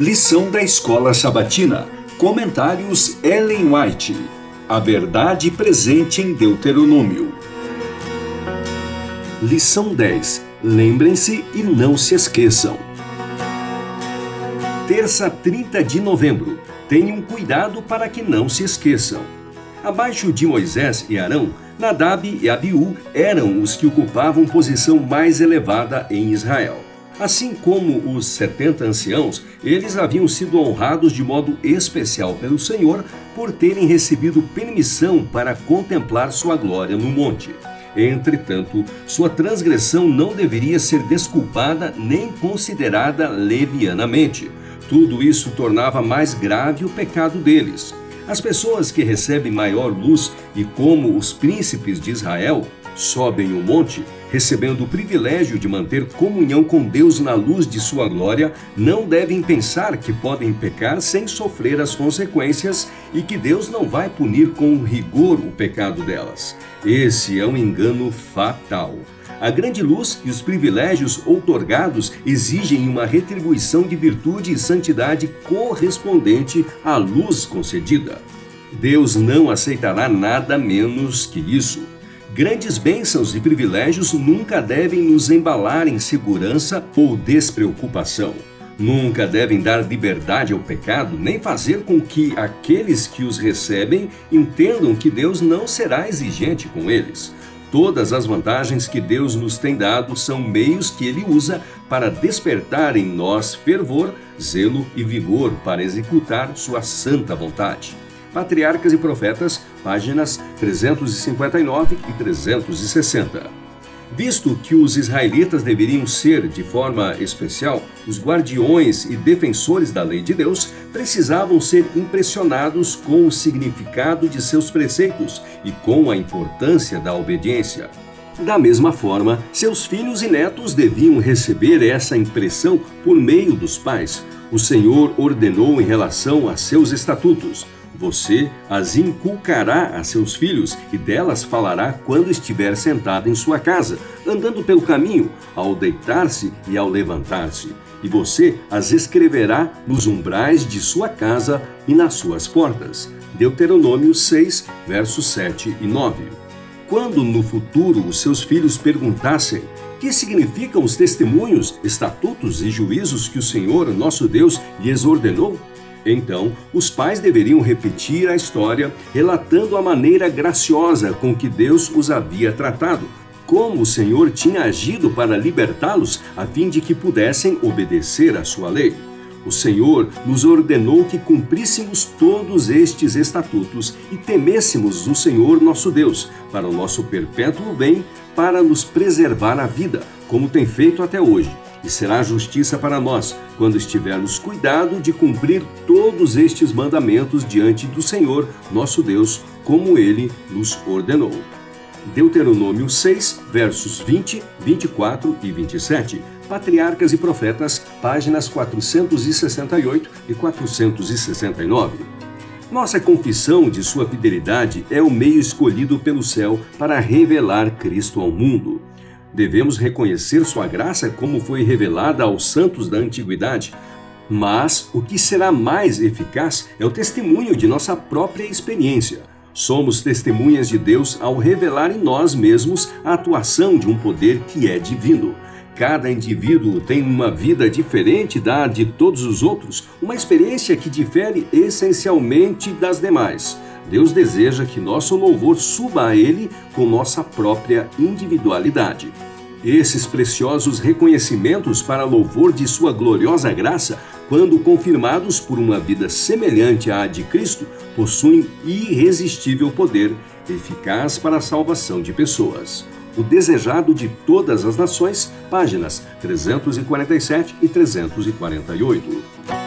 Lição da Escola Sabatina. Comentários Ellen White. A verdade presente em Deuteronômio. Lição 10. Lembrem-se e não se esqueçam. Terça 30 de novembro. Tenham cuidado para que não se esqueçam. Abaixo de Moisés e Arão, Nadab e Abiú eram os que ocupavam posição mais elevada em Israel. Assim como os setenta anciãos, eles haviam sido honrados de modo especial pelo Senhor por terem recebido permissão para contemplar sua glória no monte. Entretanto, sua transgressão não deveria ser desculpada nem considerada levianamente. Tudo isso tornava mais grave o pecado deles. As pessoas que recebem maior luz e como os príncipes de Israel sobem o monte, recebendo o privilégio de manter comunhão com Deus na luz de sua glória, não devem pensar que podem pecar sem sofrer as consequências e que Deus não vai punir com rigor o pecado delas. Esse é um engano fatal. A grande luz e os privilégios outorgados exigem uma retribuição de virtude e santidade correspondente à luz concedida. Deus não aceitará nada menos que isso. Grandes bênçãos e privilégios nunca devem nos embalar em segurança ou despreocupação. Nunca devem dar liberdade ao pecado, nem fazer com que aqueles que os recebem entendam que Deus não será exigente com eles. Todas as vantagens que Deus nos tem dado são meios que Ele usa para despertar em nós fervor, zelo e vigor para executar Sua santa vontade. Patriarcas e Profetas, páginas 359 e 360. Visto que os israelitas deveriam ser, de forma especial, os guardiões e defensores da lei de Deus, precisavam ser impressionados com o significado de seus preceitos e com a importância da obediência. Da mesma forma, seus filhos e netos deviam receber essa impressão por meio dos pais. O Senhor ordenou em relação a seus estatutos. Você as inculcará a seus filhos e delas falará quando estiver sentado em sua casa, andando pelo caminho, ao deitar-se e ao levantar-se. E você as escreverá nos umbrais de sua casa e nas suas portas. Deuteronômio 6, versos 7 e 9. Quando no futuro os seus filhos perguntassem: que significam os testemunhos, estatutos e juízos que o Senhor, nosso Deus, lhes ordenou? Então, os pais deveriam repetir a história, relatando a maneira graciosa com que Deus os havia tratado, como o Senhor tinha agido para libertá-los a fim de que pudessem obedecer à sua lei. O Senhor nos ordenou que cumpríssemos todos estes estatutos e temêssemos o Senhor nosso Deus, para o nosso perpétuo bem, para nos preservar a vida, como tem feito até hoje e será justiça para nós, quando estivermos cuidado de cumprir todos estes mandamentos diante do Senhor, nosso Deus, como ele nos ordenou. Deuteronômio 6, versos 20, 24 e 27. Patriarcas e Profetas, páginas 468 e 469. Nossa confissão de sua fidelidade é o meio escolhido pelo céu para revelar Cristo ao mundo. Devemos reconhecer sua graça como foi revelada aos santos da antiguidade, mas o que será mais eficaz é o testemunho de nossa própria experiência. Somos testemunhas de Deus ao revelar em nós mesmos a atuação de um poder que é divino. Cada indivíduo tem uma vida diferente da de todos os outros, uma experiência que difere essencialmente das demais. Deus deseja que nosso louvor suba a Ele com nossa própria individualidade. Esses preciosos reconhecimentos para louvor de Sua gloriosa graça, quando confirmados por uma vida semelhante à de Cristo, possuem irresistível poder, eficaz para a salvação de pessoas. O Desejado de Todas as Nações, páginas 347 e 348.